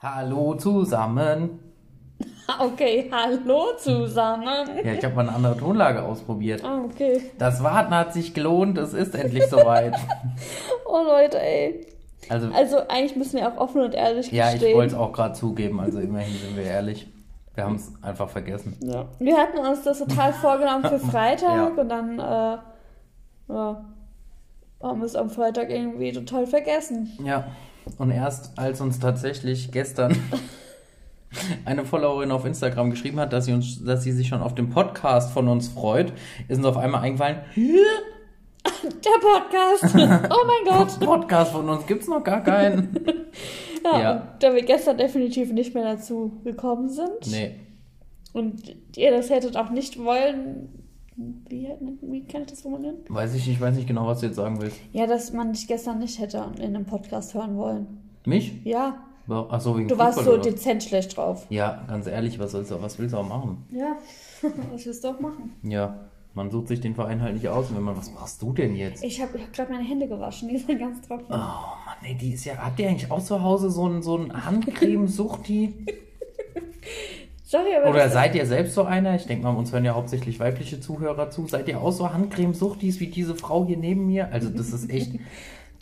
Hallo zusammen. Okay, hallo zusammen. Ja, ich habe mal eine andere Tonlage ausprobiert. Ah, okay. Das Warten hat sich gelohnt, es ist endlich soweit. Oh Leute, ey. Also, Also eigentlich müssen wir auch offen und ehrlich ja, ich gestehen. wollte es auch gerade zugeben, also immerhin sind wir ehrlich. Wir haben es einfach vergessen. Ja. Wir hatten uns das total vorgenommen für Freitag Ja. und dann äh, ja, haben wir es am Freitag irgendwie total vergessen. Ja, und erst als uns tatsächlich gestern eine Followerin auf Instagram geschrieben hat, dass sie, uns, dass sie sich schon auf den Podcast von uns freut, ist uns auf einmal eingefallen, Der Podcast! Oh mein Gott! Podcast von uns gibt's noch gar keinen. Ja, Ja. Da wir gestern definitiv nicht mehr dazu gekommen sind Nee, und ihr das hättet auch nicht wollen, wie, wie kann ich das formulieren? weiß ich, ich weiß nicht genau, was du jetzt sagen willst. Ja, dass man dich gestern nicht hätte in einem Podcast hören wollen. Mich? Ja, Ach so, wegen du warst Fußball so oder dezent schlecht drauf. Ja, ganz ehrlich, was, sollst du, was willst du auch machen? Ja, was willst du auch machen? Ja, man sucht sich den Verein halt nicht aus. Und wenn man, was machst du denn jetzt? Ich habe hab gerade meine Hände gewaschen, die sind ganz trocken. Oh Mann, ey, die ist ja. Habt ihr eigentlich auch zu Hause so ein, so ein Handcreme-Suchti? Sorry, aber Oder seid ihr selbst so einer? Ich denke mal, uns hören ja hauptsächlich weibliche Zuhörer zu. Seid ihr auch so Handcreme-Suchtis wie diese Frau hier neben mir? Also, das ist echt.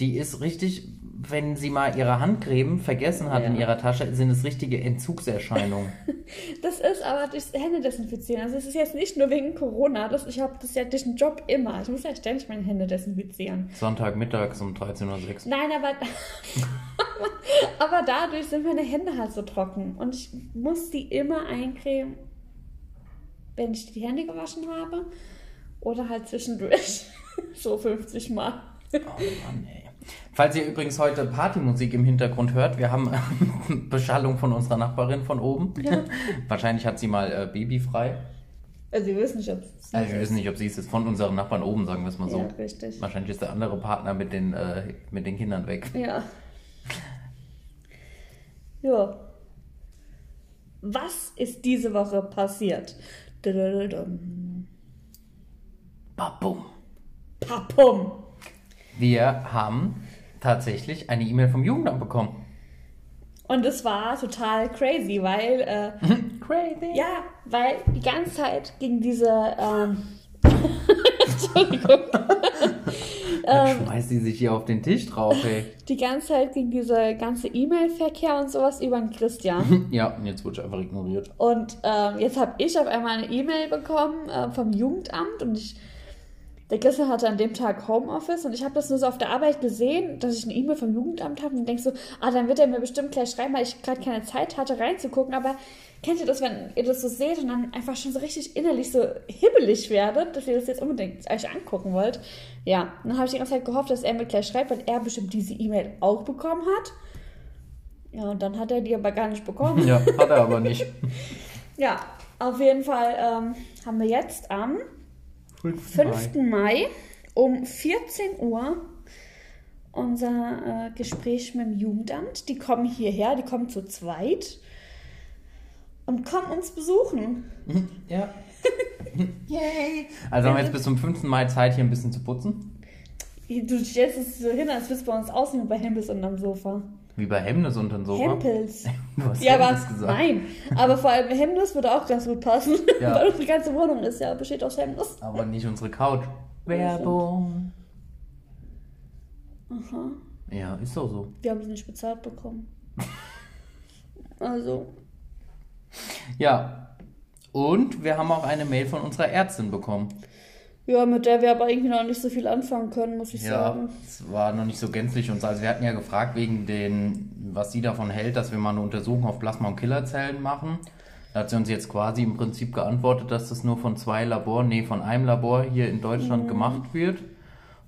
Die ist richtig, wenn sie mal ihre Handcreme vergessen hat in Ja. ihrer Tasche, sind es richtige Entzugserscheinungen. Das ist aber durchs Hände desinfizieren. Also es ist jetzt nicht nur wegen Corona. Das, ich habe das ja durch den Job immer. Ich muss ja ständig meine Hände desinfizieren. Sonntagmittags um 13.06 Uhr. Nein, aber, aber dadurch sind meine Hände halt so trocken. Und ich muss die immer eincremen, wenn ich die Hände gewaschen habe. Oder halt zwischendurch. so 50 Mal. Oh Mann, ey. Falls ihr übrigens heute Partymusik im Hintergrund hört, wir haben Beschallung von unserer Nachbarin von oben. Wahrscheinlich hat sie mal äh, babyfrei. Also wir wissen nicht, ob es Also wir wissen nicht, ob sie es ist. Von unseren Nachbarn oben, sagen wir es mal so. Ja, richtig. Wahrscheinlich ist der andere Partner mit den, äh, mit den Kindern weg. Ja. Ja. Was ist diese Woche passiert? Babum. Papum. Wir haben tatsächlich eine E-Mail vom Jugendamt bekommen. Und es war total crazy, weil, äh, Crazy. ja, weil die ganze Zeit ging diese, ähm, Entschuldigung, Dann schmeißt sie sich hier auf den Tisch drauf, ey. die ganze Zeit ging dieser ganze E-Mail-Verkehr und sowas über den Christian. Ja, und jetzt wurde ich einfach ignoriert. Und ähm, jetzt habe ich auf einmal eine E-Mail bekommen äh, vom Jugendamt und ich, der Christian hatte an dem Tag Homeoffice und ich habe das nur so auf der Arbeit gesehen, dass ich eine E-Mail vom Jugendamt habe und denk so, ah, dann wird er mir bestimmt gleich schreiben, weil ich gerade keine Zeit hatte reinzugucken, aber kennt ihr das, wenn ihr das so seht und dann einfach schon so richtig innerlich so hibbelig werdet, dass ihr das jetzt unbedingt euch angucken wollt? Ja, und dann habe ich die ganze Zeit gehofft, dass er mir gleich schreibt, weil er bestimmt diese E-Mail auch bekommen hat. Ja, und dann hat er die aber gar nicht bekommen. Ja, hat er aber nicht. Ja, auf jeden Fall ähm, haben wir jetzt am 5. Mai um 14 Uhr unser äh, Gespräch mit dem Jugendamt. Die kommen hierher, die kommen zu zweit und kommen uns besuchen. Ja. Yay! Also haben wir jetzt bis zum 5. Mai Zeit, hier ein bisschen zu putzen. Du stellst es so hin, als würdest du bei uns aussehen wie bei Hempels unterm Sofa. Wie bei Hemnes unter dem Sofa. Hempels. Du hast Ja, aber Hemnes gesagt. nein. Aber vor allem Hemdes würde auch ganz gut passen. Ja. Weil unsere ganze Wohnung ist ja besteht aus Hemdes. Aber nicht unsere Couch. Werbung. Aha. Ja, ist doch so. Wir haben sie nicht bezahlt bekommen. Also, Ja. Und wir haben auch eine Mail von unserer Ärztin bekommen. Ja, mit der wir aber irgendwie noch nicht so viel anfangen können, muss ich Ja, sagen. es war noch nicht so gänzlich uns. Also wir hatten ja gefragt wegen den, was sie davon hält, dass wir mal eine Untersuchung auf Plasma- und Killerzellen machen. Da hat sie uns jetzt quasi im Prinzip geantwortet, dass das nur von zwei Labor, nee, von einem Labor hier in Deutschland gemacht wird.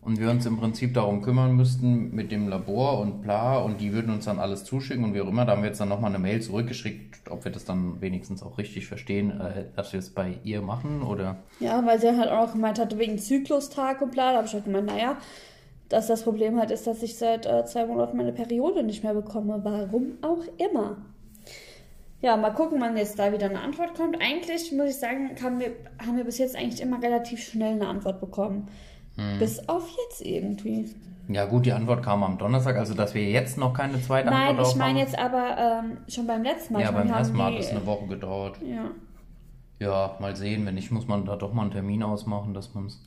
Und wir uns im Prinzip darum kümmern müssten mit dem Labor und bla. Und die würden uns dann alles zuschicken und wie auch immer. Da haben wir jetzt dann nochmal eine Mail zurückgeschickt, ob wir das dann wenigstens auch richtig verstehen, äh, dass wir es bei ihr machen oder. Ja, weil sie halt auch gemeint hatte, wegen Zyklustag und bla, da habe ich halt gemeint, naja, dass das Problem halt ist, dass ich seit äh, zwei Monaten meine Periode nicht mehr bekomme. Warum auch immer. Ja, mal gucken, wann jetzt da wieder eine Antwort kommt. Eigentlich, muss ich sagen, haben wir, haben wir bis jetzt eigentlich immer relativ schnell eine Antwort bekommen. Hm. Bis auf jetzt irgendwie. Ja gut, die Antwort kam am Donnerstag, also dass wir jetzt noch keine zweite Nein, Antwort ich drauf meine haben. jetzt aber ähm, schon beim letzten Mal. Ja, Ich meine, beim ersten haben Mal die- hat es eine Woche gedauert. Ja. Ja, mal sehen. Wenn nicht, muss man da doch mal einen Termin ausmachen, dass man es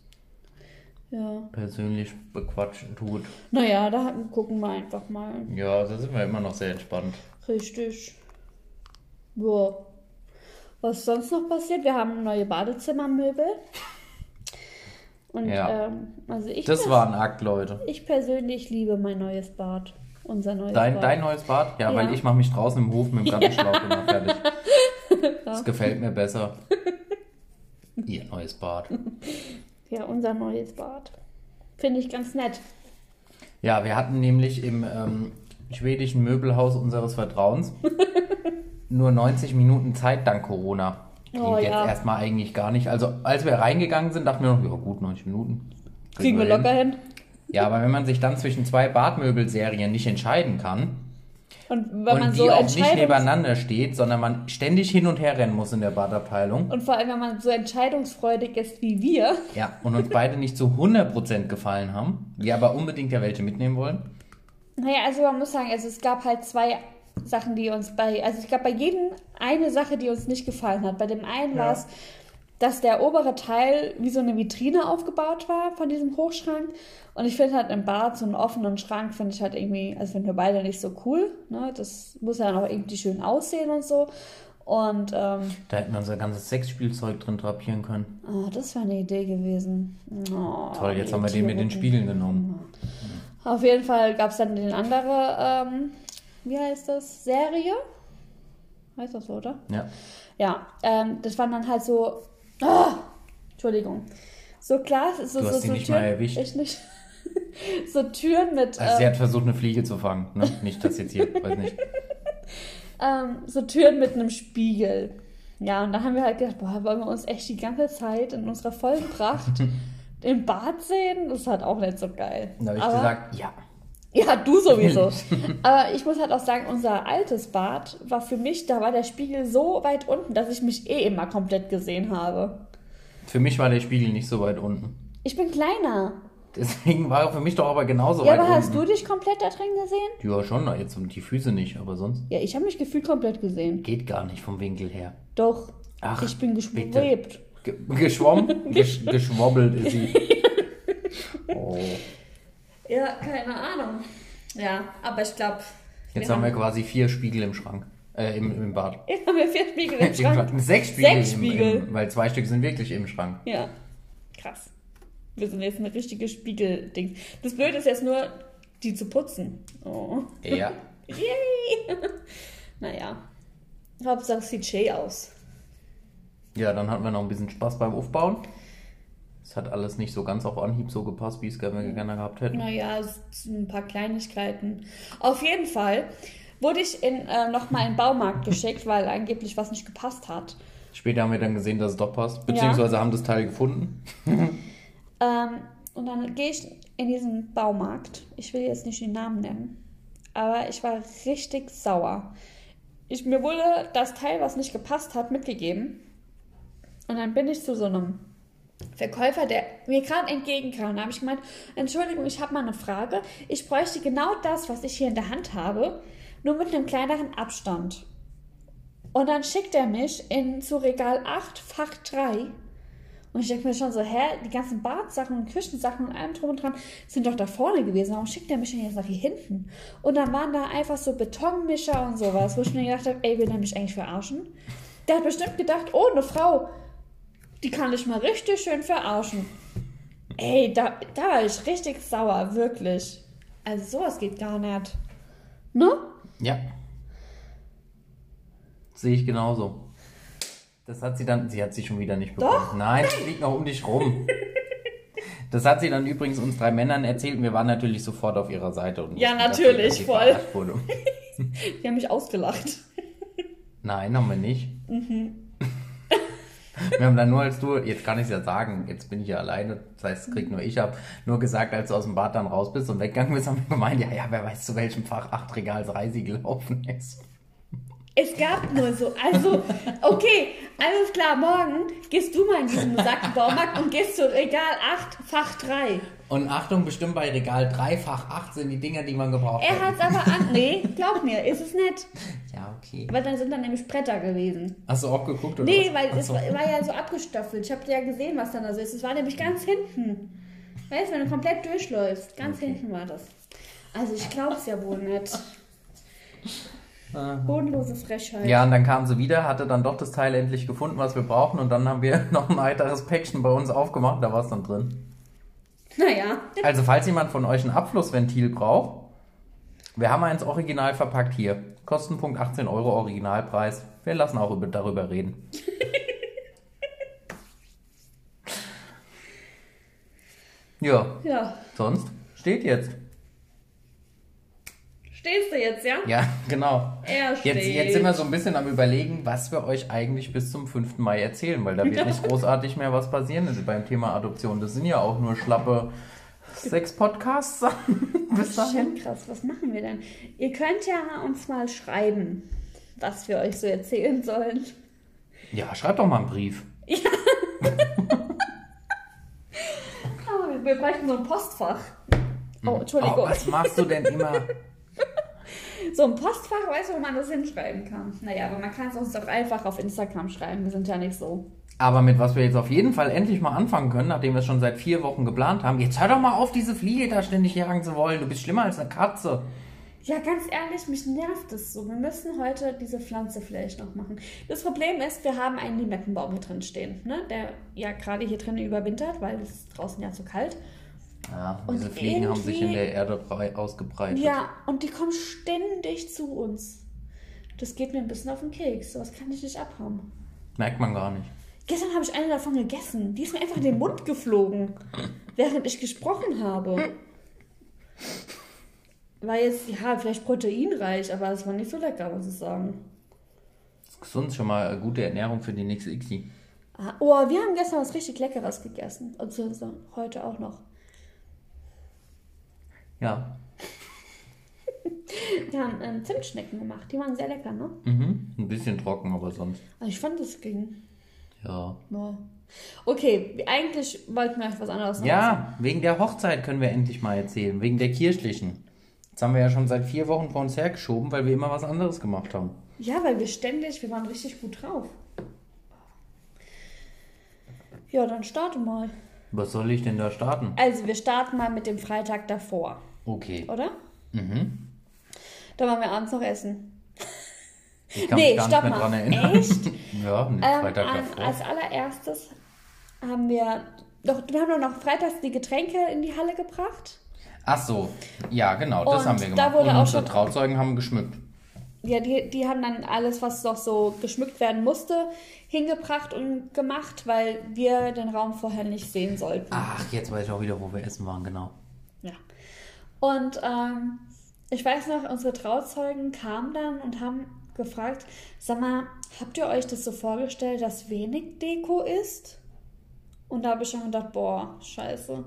ja. persönlich bequatschen tut. Naja, da gucken wir einfach mal. Ja, da sind wir immer noch sehr entspannt. Richtig. Ja. Was sonst noch passiert? Wir haben neue Badezimmermöbel. Und Ja. ähm, also ich, Das war ein Akt, Leute. ich persönlich liebe mein neues Bad. Unser neues Dein, Bad. dein neues Bad? Ja, Ja. weil ich mache mich draußen im Hof mit dem Gartenschlauch immer fertig. Das gefällt mir besser. Ihr neues Bad. Ja, unser neues Bad. Finde ich ganz nett. Ja, wir hatten nämlich im ähm, schwedischen Möbelhaus unseres Vertrauens nur 90 Minuten Zeit dank Corona. Klingt Oh, jetzt ja. erstmal eigentlich gar nicht. Also als wir reingegangen sind, dachten wir noch, ja gut, 90 Minuten. Kriegen wir locker hin. Ja, aber wenn man sich dann zwischen zwei Badmöbelserien nicht entscheiden kann Und wenn und man die so auch nicht nebeneinander steht, sondern man ständig hin und her rennen muss in der Badabteilung, und vor allem, wenn man so entscheidungsfreudig ist wie wir. ja, und uns beide nicht zu 100% gefallen haben, wir aber unbedingt ja welche mitnehmen wollen, Naja, also man muss sagen, also es gab halt zwei Sachen, die uns bei, also ich glaube bei jedem eine Sache, die uns nicht gefallen hat. Bei dem einen Ja. war es, dass der obere Teil wie so eine Vitrine aufgebaut war von diesem Hochschrank. Und ich finde halt im Bad so einen offenen Schrank finde ich halt irgendwie, also finden wir beide nicht so cool. Ne? Das muss ja dann auch irgendwie schön aussehen und so. Und ähm, da hätten wir unser ganzes Sexspielzeug drin drapieren können. oh, das wäre eine Idee gewesen. Oh, Toll, jetzt haben wir den mit den. Spiegeln genommen. Auf jeden Fall gab es dann den andere, ähm, wie heißt das? Serie? Heißt das so, oder? Ja. Ja, ähm, das waren dann halt so. Ah, Entschuldigung. So klar, so, Du so, hast ihn so nicht Türen. mal erwischt. Ich nicht. so Türen mit. Also sie ähm, hat versucht, eine Fliege zu fangen. Ne? Nicht das jetzt hier, weiß nicht. ähm, so Türen mit einem Spiegel. Ja, und da haben wir halt gedacht, boah, wollen wir uns echt die ganze Zeit in unserer vollen Pracht im Bad sehen? Das ist halt auch nicht so geil. Da habe ich Aber- gesagt, ja. Ja, du sowieso. Aber ich muss halt auch sagen, unser altes Bad war für mich, da war der Spiegel so weit unten, dass ich mich eh immer komplett gesehen habe. Für mich war der Spiegel nicht so weit unten. Ich bin kleiner. Deswegen war er für mich doch aber genauso Ja, weit aber unten. hast du dich komplett da drin gesehen? Ja, schon, jetzt um die Füße nicht, aber sonst Ja, ich habe mich gefühlt komplett gesehen. geht gar nicht vom Winkel her. Doch. Ach, ich bin geschwebt. Ge geschwommen, gesch geschwobbelt ist sie. Oh. Ja, keine Ahnung. Ja, aber ich glaube. Jetzt haben wir quasi vier Spiegel im Schrank. Äh, im, im Bad. Jetzt haben wir vier Spiegel im Im Schrank. Sechs Spiegel. Sechs Im, Spiegel. Im, weil zwei Stück sind wirklich im Schrank. Ja, krass. Wir sind jetzt ein richtiges Spiegelding. Das Blöde ist jetzt nur, die zu putzen. Oh. Ja. Yay! naja. Hauptsache es sieht schön aus. Ja, dann hatten wir noch ein bisschen Spaß beim Aufbauen. Es hat alles nicht so ganz auf Anhieb so gepasst, wie es gerne gerne gehabt hätten. Naja, es sind ein paar Kleinigkeiten. Auf jeden Fall wurde ich in, äh, nochmal in den Baumarkt geschickt, weil angeblich was nicht gepasst hat. Später haben wir dann gesehen, dass es doch passt. Beziehungsweise haben das Teil gefunden. Ähm, und dann gehe ich in diesen Baumarkt. Ich will jetzt nicht den Namen nennen. Aber ich war richtig sauer. Ich, mir wurde das Teil, was nicht gepasst hat, mitgegeben. Und dann bin ich zu so einem Verkäufer, der mir gerade entgegenkam. Da habe ich gemeint, Entschuldigung, ich habe mal eine Frage. Ich bräuchte genau das, was ich hier in der Hand habe, nur mit einem kleineren Abstand. Und dann schickt er mich in zu Regal 8, Fach 3. Und ich denke mir schon so, hä, die ganzen Badsachen und Küchensachen und allem drum und dran sind doch da vorne gewesen. Warum schickt er mich denn jetzt nach hier hinten? Und dann waren da einfach so Betonmischer und sowas, wo ich mir gedacht habe, ey, will der mich eigentlich verarschen? Der hat bestimmt gedacht, oh, eine Frau, die kann ich mal richtig schön verarschen. Ey, da, da war ich richtig sauer, wirklich. Also sowas geht gar nicht. Ne? Ja. Sehe ich genauso. Das hat sie dann, sie hat sie schon wieder nicht bekommen. Doch. Nein, es liegt noch um dich rum. Das hat sie dann übrigens uns drei Männern erzählt und wir waren natürlich sofort auf ihrer Seite. Und Ja, natürlich, sie- sie voll. Die haben mich ausgelacht. Nein, haben wir nicht. Mhm. Wir haben dann nur, als du, jetzt kann ich es ja sagen, jetzt bin ich ja alleine, das heißt, es kriegt nur ich ab, nur gesagt, als du aus dem Bad dann raus bist und weggegangen bist, haben wir gemeint, ja, ja, wer weiß, zu welchem Fach acht Regals Reisi gelaufen ist. Es gab nur so. Also, okay, alles klar, morgen gehst du mal in diesen Sackenbaumarkt und gehst zu Regal 8, Fach 3. Und Achtung, bestimmt bei Regal 3, Fach 8 sind die Dinger, die man gebraucht Er hat es aber an. Nee, glaub mir, ist es nicht. Ja, okay. Weil dann sind dann nämlich Bretter gewesen. Hast du auch geguckt oder Nee, was? weil Ach es so. war, war ja so abgestoffelt. Ich habe ja gesehen, was dann da so ist. Es war nämlich ganz hinten. Weißt du, wenn du komplett durchläufst. Ganz Okay. hinten war das. Also ich glaub's ja wohl nicht. Aha. Bodenlose Frechheit. Ja, und dann kam sie wieder, hatte dann doch das Teil endlich gefunden, was wir brauchen. Und dann haben wir noch ein weiteres Päckchen bei uns aufgemacht, da war es dann drin. Naja. Also, falls jemand von euch ein Abflussventil braucht, wir haben eins original verpackt hier. Kostenpunkt 18 Euro Originalpreis. Wir lassen auch über, darüber reden. ja, Ja. sonst steht jetzt. Stehst du jetzt, ja? Ja, genau. Er steht. Jetzt, jetzt sind wir so ein bisschen am überlegen, was wir euch eigentlich bis zum 5. Mai erzählen, weil da wird nicht großartig mehr was passieren also beim Thema Adoption. Das sind ja auch nur schlappe sechs Podcasts bis dahin. Schon krass, was machen wir denn? Ihr könnt ja uns mal schreiben, was wir euch so erzählen sollen. Ja, schreibt doch mal einen Brief. Ah, wir- wir bräuchten so ein Postfach. Oh, Entschuldigung. Oh, was machst du denn immer? So ein Postfach, weißt du, wo man das hinschreiben kann. Naja, aber man kann es uns doch einfach auf Instagram schreiben. Wir sind ja nicht so. Aber mit was wir jetzt auf jeden Fall endlich mal anfangen können, nachdem wir es schon seit vier Wochen geplant haben. Jetzt hör doch mal auf, diese Fliege da ständig jagen zu wollen. Du bist schlimmer als eine Katze. Ja, ganz ehrlich, mich nervt es so. Wir müssen heute diese Pflanze vielleicht noch machen. Das Problem ist, wir haben einen Limettenbaum hier drin stehen, ne? der ja gerade hier drin überwintert, weil es ist draußen ja zu kalt. Ja, Und diese Fliegen haben sich in der Erde brei- ausgebreitet. Ja, und die kommen ständig zu uns. Das geht mir ein bisschen auf den Keks. Sowas kann ich nicht abhaben. Merkt man gar nicht. Gestern habe ich eine davon gegessen. Die ist mir einfach in den Mund geflogen, während ich gesprochen habe. War jetzt, ja, vielleicht proteinreich, aber es war nicht so lecker, muss ich sagen. Das ist gesund, schon mal eine gute Ernährung für die nächste Xi. Ah, Oh, wir haben gestern was richtig Leckeres gegessen. Und so so heute auch noch. Ja. Wir haben ähm, Zimtschnecken gemacht. Die waren sehr lecker, ne? Mhm. Ein bisschen trocken, aber sonst. Also ich fand, es ging. Ja. Ja. Okay, eigentlich wollten wir euch was anderes noch Ja, wegen der Hochzeit können wir endlich mal erzählen. Wegen der kirchlichen. Jetzt haben wir ja schon seit vier Wochen vor uns hergeschoben, weil wir immer was anderes gemacht haben. Ja, weil wir ständig, wir waren richtig gut drauf. Ja, dann starte mal. Was soll ich denn da starten? Also, wir starten mal mit dem Freitag davor, Okay. oder? Mhm. Da waren wir abends noch essen. Ich kann Nee, mich gar stopp nicht mehr mal. dran erinnern. Echt? ja, nee, Ähm, Freitag an, davor. als allererstes haben wir, doch, wir haben doch noch freitags die Getränke in die Halle gebracht. Ach so, ja, genau, das Und haben wir da gemacht. wurde Und auch unsere schon- Trauzeugen haben geschmückt. Ja, die, die haben dann alles, was noch so geschmückt werden musste, hingebracht und gemacht, weil wir den Raum vorher nicht sehen sollten. Ach, jetzt weiß ich auch wieder, wo wir essen waren, genau. Ja. Und ähm, ich weiß noch, unsere Trauzeugen kamen dann und haben gefragt, sag mal, habt ihr euch das so vorgestellt, dass wenig Deko ist? Und da habe ich schon gedacht, boah, scheiße.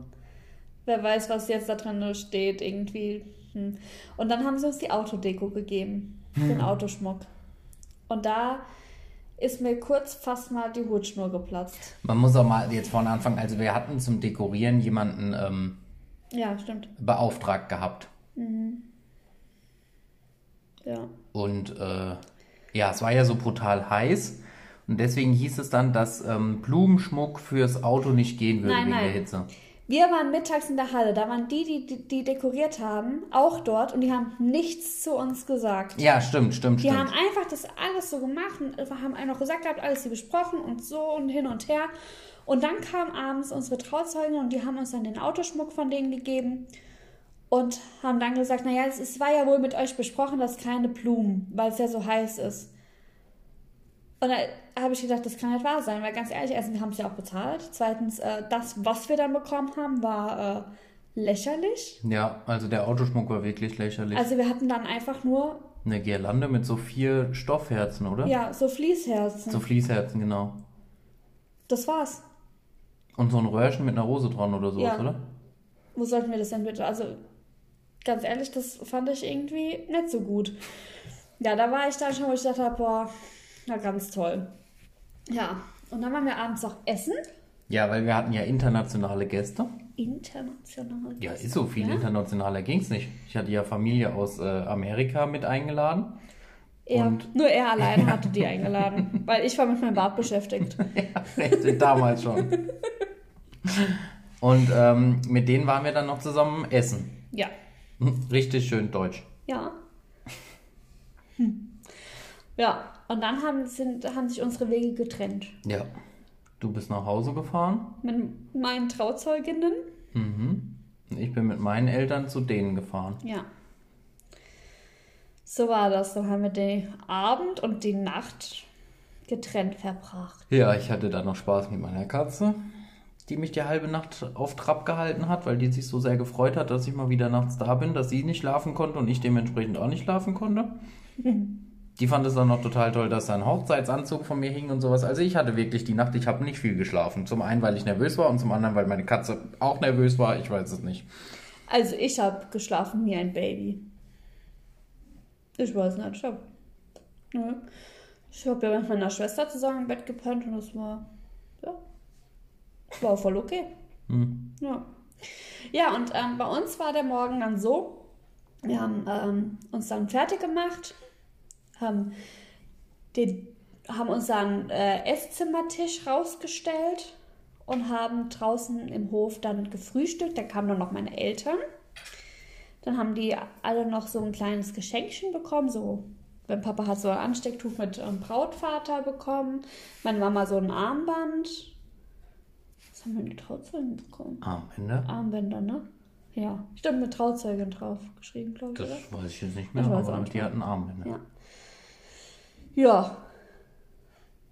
Wer weiß, was jetzt da drin steht, irgendwie. Hm. Und dann haben sie uns die Autodeko gegeben, den Autoschmuck. Und da ist mir kurz fast mal die Hutschnur geplatzt. Man muss auch mal jetzt vorne anfangen. Also wir hatten zum Dekorieren jemanden ähm, Ja, stimmt. beauftragt gehabt. Ja. Und äh, ja, es war ja so brutal heiß. Und deswegen hieß es dann, dass ähm, Blumenschmuck fürs Auto nicht gehen würde Nein, wegen nein. der Hitze. Wir waren mittags in der Halle, da waren die, die, die, die dekoriert haben, auch dort und die haben nichts zu uns gesagt. Ja, stimmt, stimmt, Die stimmt. haben einfach das alles so gemacht und haben einfach gesagt gehabt, alles hier besprochen und so und hin und her. Und dann kamen abends unsere Trauzeugin und die haben uns dann den Autoschmuck von denen gegeben und haben dann gesagt, naja, es, es war ja wohl mit euch besprochen, dass keine Blumen, weil es ja so heiß ist. Und da habe ich gedacht, das kann nicht wahr sein, weil ganz ehrlich, erstens, wir haben es ja auch bezahlt. Zweitens, äh, das, was wir dann bekommen haben, war äh, lächerlich. Ja, also der Autoschmuck war wirklich lächerlich. Also wir hatten dann einfach nur, Eine Girlande mit so vier Stoffherzen, oder? ja, so Fließherzen. So Fließherzen, genau. Das war's. Und so ein Röhrchen mit einer Rose dran oder sowas, Ja. oder? Wo sollten wir das denn bitte? Also, ganz ehrlich, das fand ich irgendwie nicht so gut. ja, da war ich dann schon, wo ich dachte, boah, na ganz toll. Ja, und dann waren wir abends auch essen. Ja, weil wir hatten ja internationale Gäste. International. Ja, ist so viel internationaler ging's nicht. Ich hatte ja Familie aus äh, Amerika mit eingeladen. Er, Und- nur er allein hatte die eingeladen, weil ich war mit meinem Bart beschäftigt. ja, richtig, damals schon. Und ähm, mit denen waren wir dann noch zusammen essen. Ja. Richtig schön deutsch. Ja. Hm. Ja, und dann haben, sind, haben sich unsere Wege getrennt. Ja. Du bist nach Hause gefahren. Mit meinen Trauzeuginnen. Mhm. Ich bin mit meinen Eltern zu denen gefahren. Ja. So war das. Dann haben wir den Abend und die Nacht getrennt verbracht. Ja, ich hatte dann noch Spaß mit meiner Katze, die mich die halbe Nacht auf Trab gehalten hat, weil die sich so sehr gefreut hat, dass ich mal wieder nachts da bin, dass sie nicht schlafen konnte und ich dementsprechend auch nicht schlafen konnte. Die fand es dann noch total toll, dass da ein Hochzeitsanzug von mir hing und sowas. Also ich hatte wirklich die Nacht, ich habe nicht viel geschlafen. Zum einen, weil ich nervös war und zum anderen, weil meine Katze auch nervös war. Ich weiß es nicht. Also ich habe geschlafen wie ein Baby. Ich weiß nicht, ich habe ne? ich ja mit meiner Schwester zusammen im Bett gepennt und das war ja war voll okay. Hm. Ja. Ja, und ähm, bei uns war der Morgen dann so, wir haben ähm, uns dann fertig gemacht, haben, den, haben unseren äh, Esszimmertisch rausgestellt und haben draußen im Hof dann gefrühstückt. Da kamen dann noch meine Eltern. Dann haben die alle noch so ein kleines Geschenkchen bekommen, so mein Papa hat so ein Anstecktuch mit ähm, Brautvater bekommen, meine Mama so ein Armband. Was haben wir die Trauzeugen bekommen? Armbänder? Armbänder, ne? Ja, stimmt, mit Trauzeugen drauf geschrieben, glaube ich, Das oder? weiß ich jetzt nicht mehr, auch aber die hatten Armbänder. Ja. Ja.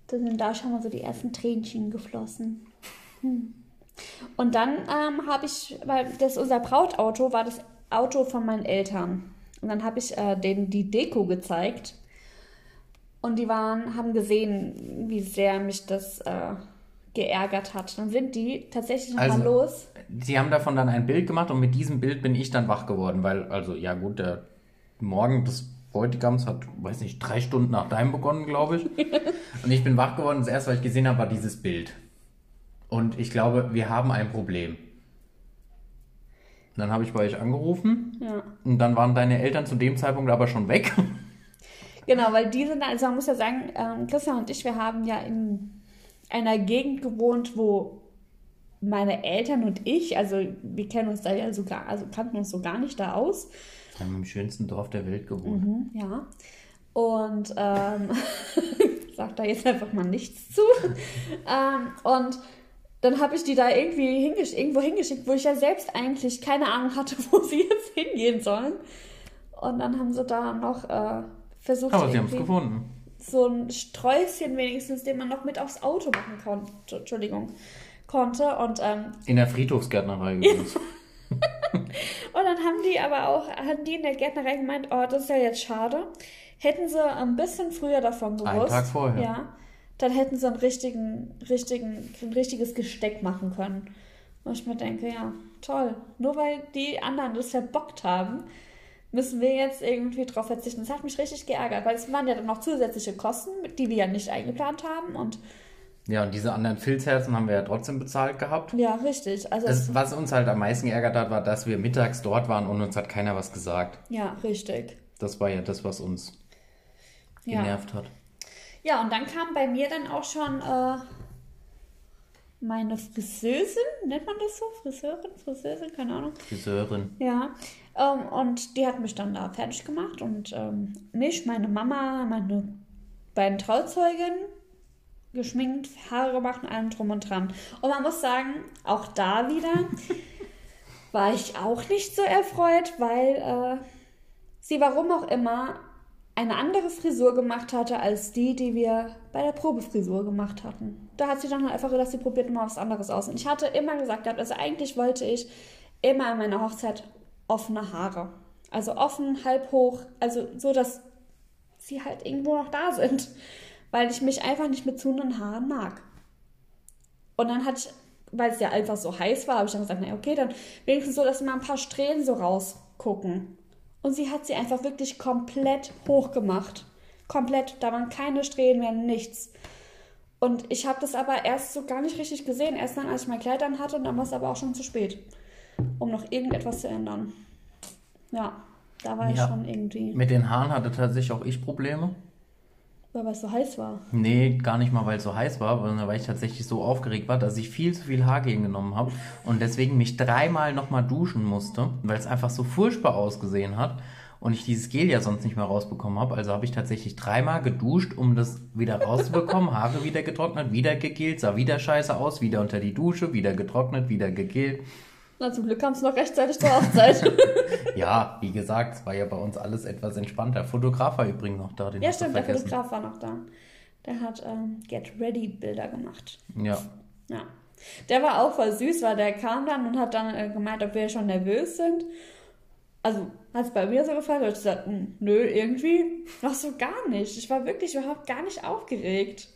Dann sind da schon mal so die ersten Tränchen geflossen. Hm. Und dann ähm, habe ich, weil das unser Brautauto war das Auto von meinen Eltern. Und dann habe ich äh, denen die Deko gezeigt. Und die waren, haben gesehen, wie sehr mich das äh, geärgert hat. Dann sind die tatsächlich nochmal Also- los. Sie haben davon dann ein Bild gemacht und mit diesem Bild bin ich dann wach geworden, weil, also ja gut, der Morgen des Bräutigams hat, weiß nicht, drei Stunden nach deinem begonnen, glaube ich. und ich bin wach geworden, das erste, was ich gesehen habe, war dieses Bild. Und ich glaube, wir haben ein Problem. Und dann habe ich bei euch angerufen Ja. und dann waren deine Eltern zu dem Zeitpunkt aber schon weg. Genau, weil die sind, also man muss ja sagen, ähm, Christian und ich, wir haben ja in einer Gegend gewohnt, wo meine Eltern und ich, also wir kennen uns da ja sogar, also kannten uns so gar nicht da aus. Wir haben im schönsten Dorf der Welt gewohnt. Mhm, ja. Und ähm, sag da jetzt einfach mal nichts zu. ähm, und dann habe ich die da irgendwie hingesch irgendwo hingeschickt, wo ich ja selbst eigentlich keine Ahnung hatte, wo sie jetzt hingehen sollen. Und dann haben sie da noch äh, versucht, Aber sie haben es irgendwie- gefunden. so ein Sträußchen wenigstens, den man noch mit aufs Auto machen konnte, Entschuldigung, konnte. Und, ähm, In der Friedhofsgärtnerei übrigens. und dann haben die aber auch, haben die in der Gärtnerei gemeint, oh, das ist ja jetzt schade. Hätten sie ein bisschen früher davon gewusst. Einen Tag vorher. Ja. Dann hätten sie einen richtigen, richtigen, ein richtiges Gesteck machen können. Und ich mir denke, ja, toll. Nur weil die anderen das verbockt haben, müssen wir jetzt irgendwie drauf verzichten. Das hat mich richtig geärgert, weil es waren ja dann noch zusätzliche Kosten, die wir ja nicht eingeplant haben. Und ja, und diese anderen Filzherzen haben wir ja trotzdem bezahlt gehabt. ja, richtig. Also, Das, was uns halt am meisten geärgert hat, war, dass wir mittags dort waren und uns hat keiner was gesagt. ja, richtig. Das war ja das, was uns Ja. genervt hat. Ja, und dann kam bei mir dann auch schon äh, meine Friseusin, nennt man das so? Friseurin, Friseusin, keine Ahnung. Friseurin. Ja, ähm, und die hat mich dann da fertig gemacht und ähm, mich, meine Mama, meine beiden Trauzeugen geschminkt, Haare gemacht und allem drum und dran. Und man muss sagen, auch da wieder war ich auch nicht so erfreut, weil äh, sie warum auch immer eine andere Frisur gemacht hatte als die, die wir bei der Probefrisur gemacht hatten. Da hat sie dann halt einfach gedacht, sie probiert mal was anderes aus. Und ich hatte immer gesagt, also eigentlich wollte ich immer an meiner Hochzeit offene Haare. Also offen, halb hoch, also so, dass sie halt irgendwo noch da sind. Weil ich mich einfach nicht mit zunen Haaren mag. Und dann hatte ich, weil es ja einfach so heiß war, habe ich dann gesagt, na okay, dann wenigstens so, dass mal ein paar Strähnen so rausgucken. Und sie hat sie einfach wirklich komplett hochgemacht. Komplett. Da waren keine Strähnen mehr, nichts. Und ich habe das aber erst so gar nicht richtig gesehen. Erst dann, als ich mein Kleid an hatte und dann war es aber auch schon zu spät, um noch irgendetwas zu ändern. Ja, da war ich Ja. schon irgendwie, Mit den Haaren hatte tatsächlich auch ich Probleme. Weil es so heiß war. Nee, gar nicht mal, weil es so heiß war, sondern weil ich tatsächlich so aufgeregt war, dass ich viel zu viel Haargel genommen habe und deswegen mich dreimal nochmal duschen musste, weil es einfach so furchtbar ausgesehen hat und ich dieses Gel ja sonst nicht mehr rausbekommen habe. Also habe ich tatsächlich dreimal geduscht, um das wieder rauszubekommen, Haare wieder getrocknet, wieder gegelt, sah wieder scheiße aus, wieder unter die Dusche, wieder getrocknet, wieder gegelt. Na, zum Glück kam es noch rechtzeitig zur Hochzeit. Ja, wie gesagt, es war ja bei uns alles etwas entspannter. Fotograf war übrigens noch da, den ja, stimmt, der. Fotograf war noch da. Der hat ähm, Get Ready Bilder gemacht. Ja. Ja. Der war auch voll süß, weil der kam dann und hat dann äh, gemeint, ob wir schon nervös sind. Also, hat es bei mir so gefallen, weil ich gesagt, "Hm, nö, irgendwie noch so gar nicht. Ich war wirklich überhaupt gar nicht aufgeregt.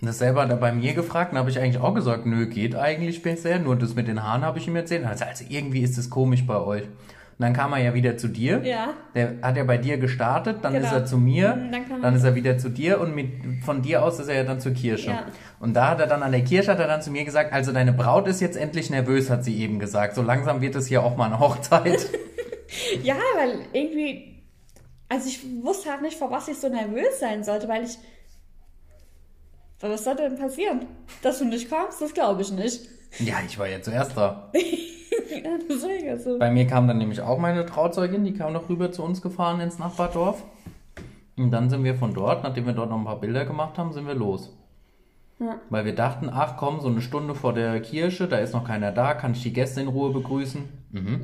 Dasselbe hat er bei mir gefragt, dann habe ich eigentlich auch gesagt, nö, geht eigentlich bisher, nur das mit den Haaren habe ich ihm erzählt. Also, also irgendwie ist es komisch bei euch. Und dann kam er ja wieder zu dir. Ja. Der hat ja bei dir gestartet, dann Genau. ist er zu mir, Mhm, dann dann ist er wieder zu dir und mit, von dir aus ist er ja dann zur Kirche. Ja. Und da hat er dann an der Kirche hat er dann zu mir gesagt, also deine Braut ist jetzt endlich nervös, hat sie eben gesagt. So langsam wird es hier auch mal eine Hochzeit. Ja, weil irgendwie, also ich wusste halt nicht, vor was ich so nervös sein sollte, weil ich, was sollte denn passieren? Dass du nicht kommst, das glaube ich nicht. ja, ich war ja zuerst da. ja, deswegen, also. Bei mir kam dann nämlich auch meine Trauzeugin, die kam noch rüber zu uns gefahren ins Nachbardorf. Und dann sind wir von dort, nachdem wir dort noch ein paar Bilder gemacht haben, sind wir los. Ja. Weil wir dachten, ach komm, so eine Stunde vor der Kirche, da ist noch keiner da, kann ich die Gäste in Ruhe begrüßen? Mhm.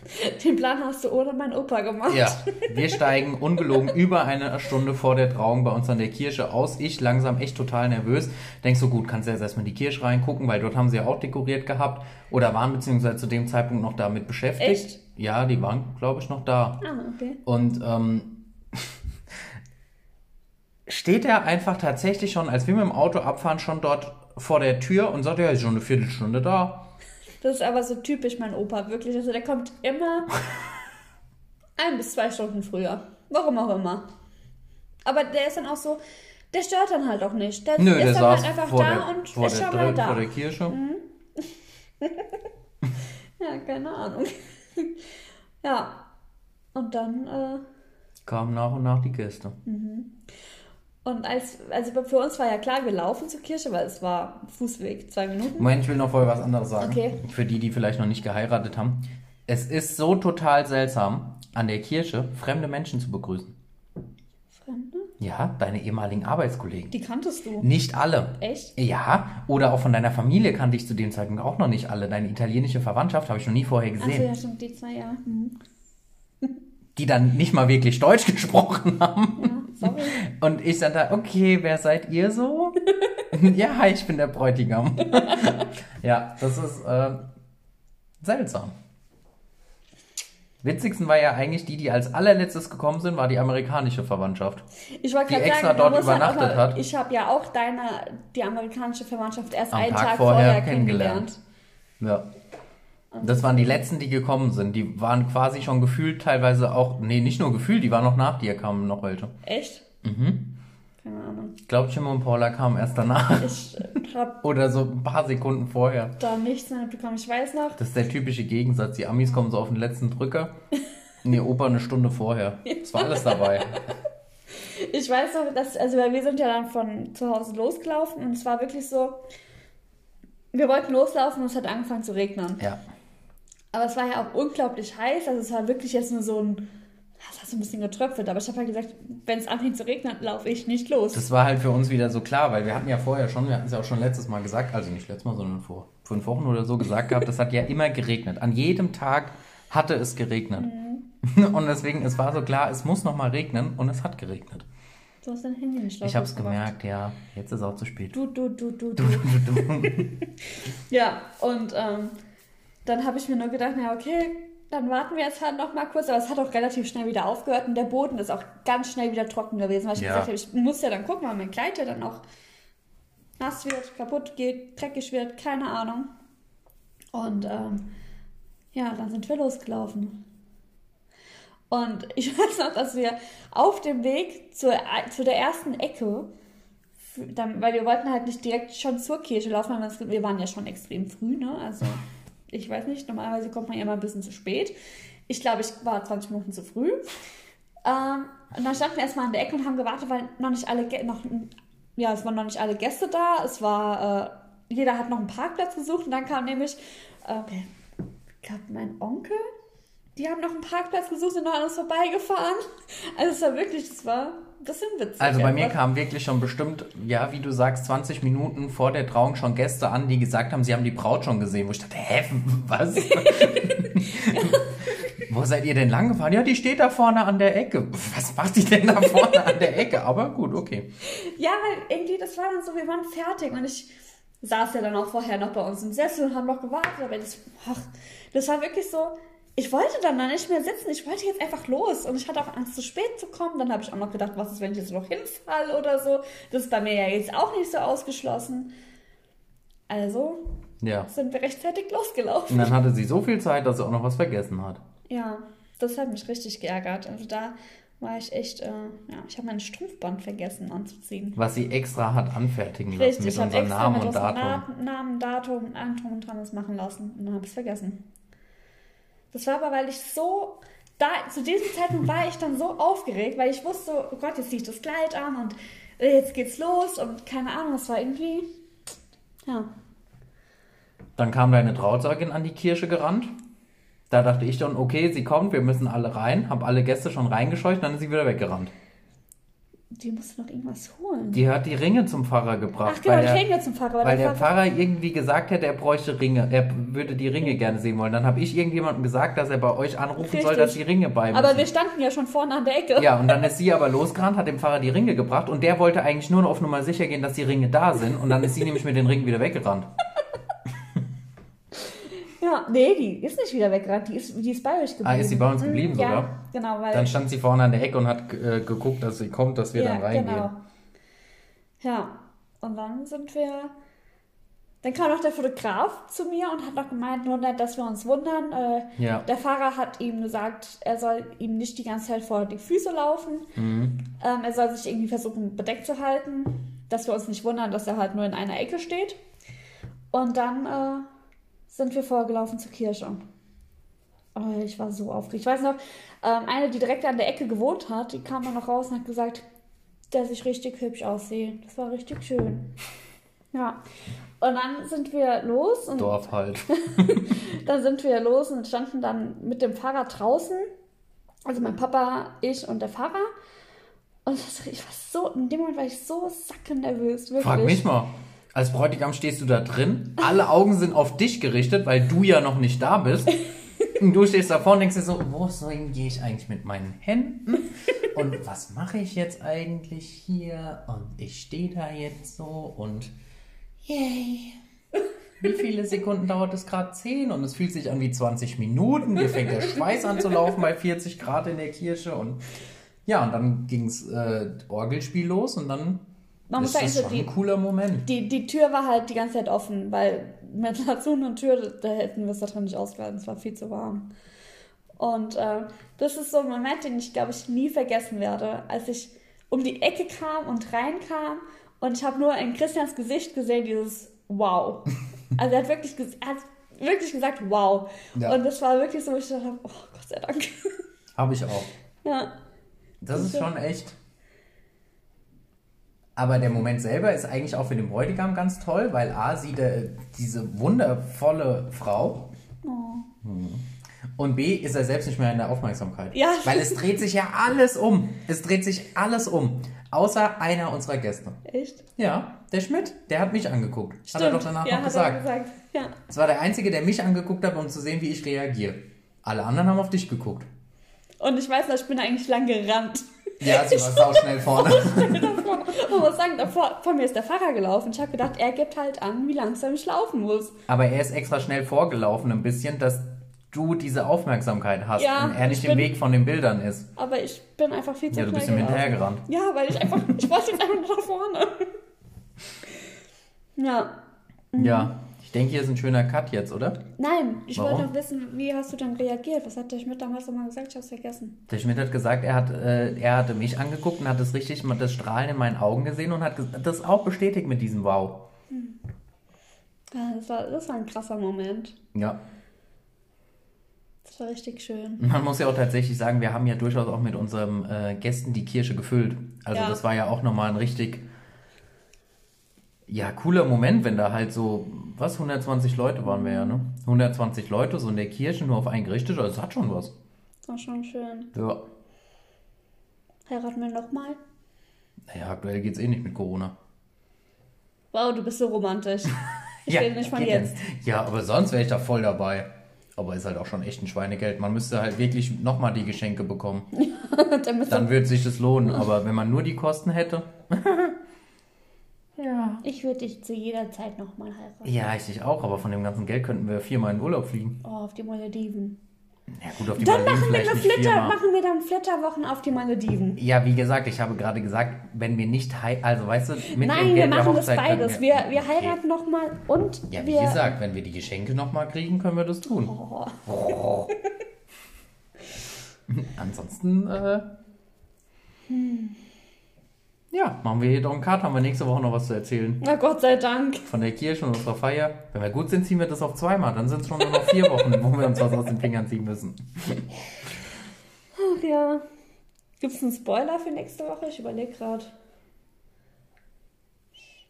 Den Plan hast du ohne meinen Opa gemacht. Ja, wir steigen ungelogen über eine Stunde vor der Trauung bei uns an der Kirche aus. Ich langsam echt total nervös. Denk so, gut, kannst du jetzt erstmal in die Kirche reingucken, weil dort haben sie ja auch dekoriert gehabt oder waren beziehungsweise zu dem Zeitpunkt noch damit beschäftigt. Echt? Ja, die waren, glaube ich, noch da. Ah, okay. Und ähm, steht er einfach tatsächlich schon, als wir mit dem Auto abfahren, schon dort vor der Tür und sagt, ja, ist schon eine Viertelstunde da. Das ist aber so typisch mein Opa, wirklich. Also der kommt immer ein bis zwei Stunden früher. Warum auch immer. Aber der ist dann auch so, der stört dann halt auch nicht. Der Nö, ist der dann saß halt einfach vor, da der, und vor, ist der, schon mal da. vor der Kirche. Ja, keine Ahnung. ja. Und dann, äh, Kamen nach und nach die Gäste. Und als, also für uns war ja klar, wir laufen zur Kirche, weil es war Fußweg, zwei Minuten. Moment, ich will noch vorher was anderes sagen. Okay. Für die, die vielleicht noch nicht geheiratet haben. Es ist so total seltsam, an der Kirche fremde Menschen zu begrüßen. Fremde? Ja, deine ehemaligen Arbeitskollegen. Die kanntest du. Nicht alle. Echt? Ja, oder auch von deiner Familie kannte ich zu dem Zeitpunkt auch noch nicht alle. Deine italienische Verwandtschaft habe ich noch nie vorher Achso, gesehen. ja, stimmt, die zwei, ja. Mhm. Die dann nicht mal wirklich Deutsch gesprochen haben. Ja, sorry. Und ich dann da, okay, wer seid ihr so? ja, hi, ich bin der Bräutigam. ja, das ist äh, seltsam. Witzigsten war ja eigentlich die, die als allerletztes gekommen sind, war die amerikanische Verwandtschaft. Ich wollte Die extra sagen, dort halt übernachtet mal, hat. Ich habe ja auch deine, die amerikanische Verwandtschaft erst Am einen Tag Tag, vorher vorher, kennengelernt. kennengelernt. Ja. Das waren die letzten, die gekommen sind. Die waren quasi schon gefühlt teilweise auch, nee, nicht nur gefühlt, die waren noch nach dir, kamen noch welche. Echt? Mhm. Keine Ahnung. Ich glaube, Jim und Paula kamen erst danach. Ich habe Oder so ein paar Sekunden vorher. da nichts mehr mitbekommen. Ich weiß noch, Das ist der typische Gegensatz. Die Amis kommen so auf den letzten Drücker. Ihr Opa eine Stunde vorher. Das war alles dabei. ich weiß noch, dass, also weil wir sind ja dann von zu Hause losgelaufen und es war wirklich so, wir wollten loslaufen und es hat angefangen zu regnen. Ja. Aber es war ja auch unglaublich heiß, also es war wirklich jetzt nur so ein, es hat so ein bisschen getröpfelt, aber ich habe halt gesagt, wenn es anfängt zu regnen, laufe ich nicht los. Das war halt für uns wieder so klar, weil wir hatten ja vorher schon, wir hatten es ja auch schon letztes Mal gesagt, also nicht letztes Mal, sondern vor fünf Wochen oder so gesagt gehabt, das hat ja immer geregnet. An jedem Tag hatte es geregnet. Und deswegen, es war so klar, es muss nochmal regnen und es hat geregnet. Du hast dein Handy nicht Ich habe es lautlos gemacht. gemerkt, ja. Jetzt ist auch zu spät. Du, du, du, du, Du, du. du, du. Ja, und ähm, dann habe ich mir nur gedacht, na okay, dann warten wir jetzt halt noch mal kurz. Aber es hat auch relativ schnell wieder aufgehört und der Boden ist auch ganz schnell wieder trocken gewesen, weil ich Ja. gesagt habe, ich muss ja dann gucken, weil mein Kleid ja dann auch nass wird, kaputt geht, dreckig wird, keine Ahnung. Und ähm, ja, dann sind wir losgelaufen. Und ich weiß noch, dass wir auf dem Weg zur, zu der ersten Ecke, dann, weil wir wollten halt nicht direkt schon zur Kirche laufen, weil wir waren ja schon extrem früh, ne? Also, ich weiß nicht, normalerweise kommt man ja immer ein bisschen zu spät. Ich glaube, ich war 20 Minuten zu früh. Ähm, und dann standen wir erstmal an der Ecke und haben gewartet, weil noch nicht alle, noch, ja, es waren noch nicht alle Gäste da. Es war, äh, jeder hat noch einen Parkplatz gesucht und dann kam nämlich, äh, ich glaube, mein Onkel, die haben noch einen Parkplatz gesucht, sind noch uns vorbeigefahren. Also es war wirklich, es war ein bisschen witzig. Also bei mir kamen wirklich schon bestimmt, ja, wie du sagst, 20 Minuten vor der Trauung schon Gäste an, die gesagt haben, sie haben die Braut schon gesehen. Wo ich dachte, hä, was? Wo seid ihr denn lang gefahren? Ja, die steht da vorne an der Ecke. Was macht die denn da vorne an der Ecke? Aber gut, okay. Ja, weil irgendwie, das war dann so, wir waren fertig und ich saß ja dann auch vorher noch bei uns im Sessel und haben noch gewartet, aber das, ach, das war wirklich so, ich wollte dann da nicht mehr sitzen, ich wollte jetzt einfach los und ich hatte auch Angst, zu spät zu kommen. Dann habe ich auch noch gedacht, was ist, wenn ich jetzt noch hinfalle oder so. Das ist bei mir ja jetzt auch nicht so ausgeschlossen. Also ja. sind wir rechtzeitig losgelaufen. Und dann hatte sie so viel Zeit, dass sie auch noch was vergessen hat. Ja, das hat mich richtig geärgert. Also da war ich echt, äh, ja, ich habe mein Strumpfband vergessen anzuziehen. Was sie extra hat anfertigen lassen richtig, mit unserem Namen und Datum. Na Namen, Datum und allem drum und dran das machen lassen. Und dann habe ich es vergessen. Das war aber, weil ich so, da, zu diesem Zeitpunkt war ich dann so aufgeregt, weil ich wusste, oh Gott, jetzt ziehe ich das Kleid an und äh, jetzt geht's los und keine Ahnung, es war irgendwie, ja. Dann kam deine Trauzeugin an die Kirche gerannt. Da dachte ich dann, okay, sie kommt, wir müssen alle rein. Hab alle Gäste schon reingescheucht, dann ist sie wieder weggerannt. Die musste noch irgendwas holen. Die hat die Ringe zum Pfarrer gebracht. Ach genau, weil rede jetzt zum Pfarrer. aber weil der Pfarrer- Pfarrer irgendwie gesagt hätte, er bräuchte Ringe. Er würde die Ringe gerne sehen wollen. Dann habe ich irgendjemandem gesagt, dass er bei euch anrufen soll, Richtig. dass die Ringe bei Aber müssen. wir standen ja schon vorne an der Ecke. Ja, und dann ist sie aber losgerannt, hat dem Pfarrer die Ringe gebracht und der wollte eigentlich nur noch auf Nummer sicher gehen, dass die Ringe da sind und dann ist sie nämlich mit den Ringen wieder weggerannt. Ja, nee, die ist nicht wieder weggerannt, die ist, die ist bei euch geblieben. Ah, ist sie bei uns geblieben Mhm, sogar? Ja, genau, weil... Dann stand sie vorne an der Ecke und hat äh, geguckt, dass sie kommt, dass wir ja, dann reingehen. Genau. Ja, und dann sind wir... Dann kam noch der Fotograf zu mir und hat noch gemeint, nur nicht, dass wir uns wundern. Äh, Ja. Der Fahrer hat ihm gesagt, er soll ihm nicht die ganze Zeit vor die Füße laufen. Mhm. Ähm, er soll sich irgendwie versuchen, bedeckt zu halten, dass wir uns nicht wundern, dass er halt nur in einer Ecke steht. Und dann äh, sind wir vorgelaufen zur Kirche. Oh, ich war so aufgeregt. Ich weiß noch, ähm, eine, die direkt an der Ecke gewohnt hat, die kam dann noch raus und hat gesagt, dass ich richtig hübsch aussehe. Das war richtig schön. Ja. Und dann sind wir los und Dorf halt. dann sind wir los und standen dann mit dem Fahrrad draußen. Also mein Papa, ich und der Fahrer. Und ich war so, in dem Moment war ich so sackennervös, wirklich. Frag mich mal. Als Bräutigam stehst du da drin, alle Augen sind auf dich gerichtet, weil du ja noch nicht da bist. Und du stehst da vorne und denkst dir so, wo sohin gehe ich eigentlich mit meinen Händen? Und was mache ich jetzt eigentlich hier? Und ich stehe da jetzt so und yay. Wie viele Sekunden dauert es gerade? 10 und es fühlt sich an wie 20 Minuten. Mir fängt der Schweiß an zu laufen bei 40 Grad in der Kirche und ja, und dann ging's äh, Orgelspiel los und dann Man muss ist sagen, das so schon die- ein cooler Moment. Die, die Tür war halt die ganze Zeit offen, weil mit zu und Tür, da hätten wir es da drin nicht ausgehalten. Es war viel zu warm. Und äh, das ist so ein Moment, den ich, glaube ich, nie vergessen werde, als ich um die Ecke kam und reinkam und ich habe nur in Christians Gesicht gesehen, dieses Wow. Also er hat wirklich, er hat wirklich gesagt Wow. Ja. Und das war wirklich so, wo ich dachte, oh Gott sei Dank. Habe ich auch. ja. Das ist schon echt. Aber der Moment selber ist eigentlich auch für den Bräutigam ganz toll, weil A sieht er diese wundervolle Frau Oh. Und B ist er selbst nicht mehr in der Aufmerksamkeit. Ja. Weil es dreht sich ja alles um. Es dreht sich alles um. Außer einer unserer Gäste. Echt? Ja, der Schmidt, der hat mich angeguckt. Hat er doch danach ja, noch gesagt. Gesagt. Ja. Es war der Einzige, der mich angeguckt hat, um zu sehen, wie ich reagiere. Alle anderen haben auf dich geguckt. Und ich weiß noch, ich bin eigentlich lang gerannt. Ja, sie war schnell vorne. Man muss sagen, davor, vor mir ist der Fahrer gelaufen. Ich habe gedacht, er gibt halt an, wie langsam ich laufen muss. Aber er ist extra schnell vorgelaufen, ein bisschen, dass du diese Aufmerksamkeit hast Ja, und er nicht ich im Weg von den Bildern ist. Aber ich bin einfach viel zu Ja, du schnell bist ihm hinterhergerannt. Ja, weil ich einfach, ich wollte jetzt einfach nach vorne. Ja, Ja, ich Ich denke, hier ist ein schöner Cut jetzt, oder? Nein, ich Warum? wollte noch wissen, wie hast du dann reagiert? Was hat der Schmidt damals nochmal gesagt? Ich hab's vergessen. Der Schmidt hat gesagt, er, hat, äh, er hatte mich angeguckt und hat das richtig, das Strahlen in meinen Augen gesehen und hat das auch bestätigt mit diesem Wow. Ja, das war, das war ein krasser Moment. Ja. Das war richtig schön. Man muss ja auch tatsächlich sagen, wir haben ja durchaus auch mit unseren äh, Gästen die Kirche gefüllt. Also Ja. das war ja auch nochmal ein richtig, ja, cooler Moment, wenn da halt so, was, 120 Leute waren wir ja, ne? 120 Leute so in der Kirche nur auf einen gerichtet, also das hat schon was. Das war schon schön. Ja. Heiraten wir nochmal? Naja, aktuell geht's eh nicht mit Corona. Wow, du bist so romantisch. Ich rede nicht von jetzt. Ja, aber sonst wäre ich da voll dabei. Aber ist halt auch schon echt ein Schweinegeld. Man müsste halt wirklich nochmal die Geschenke bekommen. Dann würde sich das lohnen. Aber wenn man nur die Kosten hätte. ja. ich würde dich zu jeder Zeit nochmal heiraten. Ja, ich dich auch. Aber von dem ganzen Geld könnten wir viermal in Urlaub fliegen. Oh, auf die Malediven. Ja, gut, auf die Dann Malediven machen wir, eine Flitter, machen wir dann Flitterwochen auf die Malediven. Ja, wie gesagt, ich habe gerade gesagt, wenn wir nicht hei also weißt du, mit dem Nein, wir Geld der machen das beides. Wir, wir Okay. heiraten nochmal und Ja, wie wir. gesagt, wenn wir die Geschenke nochmal kriegen, können wir das tun. Oh. Oh. Ansonsten, äh, ja, machen wir hier doch einen Cut, haben wir nächste Woche noch was zu erzählen. Na Gott sei Dank. Von der Kirche und unserer Feier. Wenn wir gut sind, ziehen wir das auf zweimal. Dann sind es schon nur noch vier Wochen, wo wir uns was aus den Fingern ziehen müssen. Ach ja. Gibt es einen Spoiler für nächste Woche? Ich überlege gerade.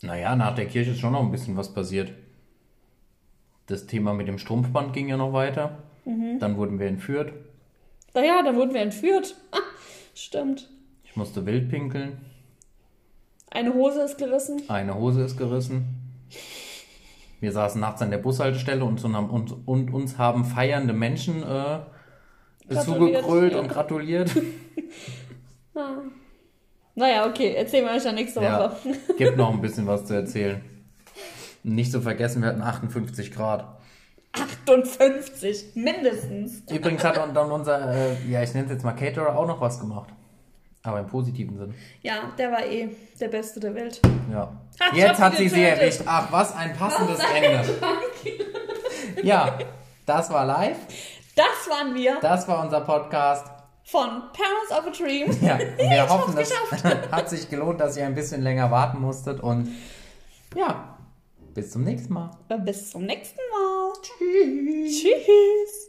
Naja, nach der Kirche ist schon noch ein bisschen was passiert. Das Thema mit dem Strumpfband ging ja noch weiter. Dann wurden wir entführt. Naja, dann wurden wir entführt. Ah, Stimmt. Ich musste wild pinkeln. Eine Hose ist gerissen. Eine Hose ist gerissen. Wir saßen nachts an der Bushaltestelle und, und, und, uns haben feiernde Menschen äh, zugegrölt ja. und gratuliert. Ah. Naja, okay, erzählen wir euch dann nächste Ja, Woche. gibt noch ein bisschen was zu erzählen. Nicht zu vergessen, wir hatten 58 Grad. 58, mindestens. Übrigens hat dann unser, äh, ja, ich nenne es jetzt mal Caterer, auch noch was gemacht. Aber im positiven Sinn. Ja, der war eh der Beste der Welt. Ja. Ha, ich Jetzt hat sie sie erwischt. Ach, was ein passendes Ende. Ja, das war live. Das waren wir Das war unser Podcast. von Parents of a Dream. Ja, wir hoffen, das hat sich gelohnt, dass ihr ein bisschen länger warten musstet. Und ja, bis zum nächsten Mal. Bis zum nächsten Mal. Tschüss. Tschüss.